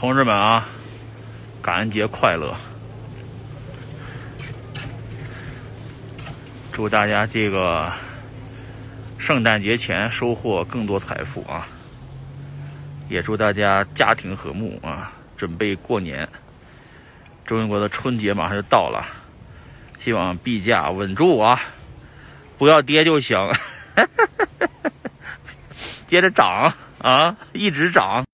同志们啊，感恩节快乐！祝大家这个圣诞节前收获更多财富啊！也祝大家家庭和睦啊！准备过年，中国的春节马上就到了，希望币价稳住啊，不要跌就行，接着涨啊，一直涨。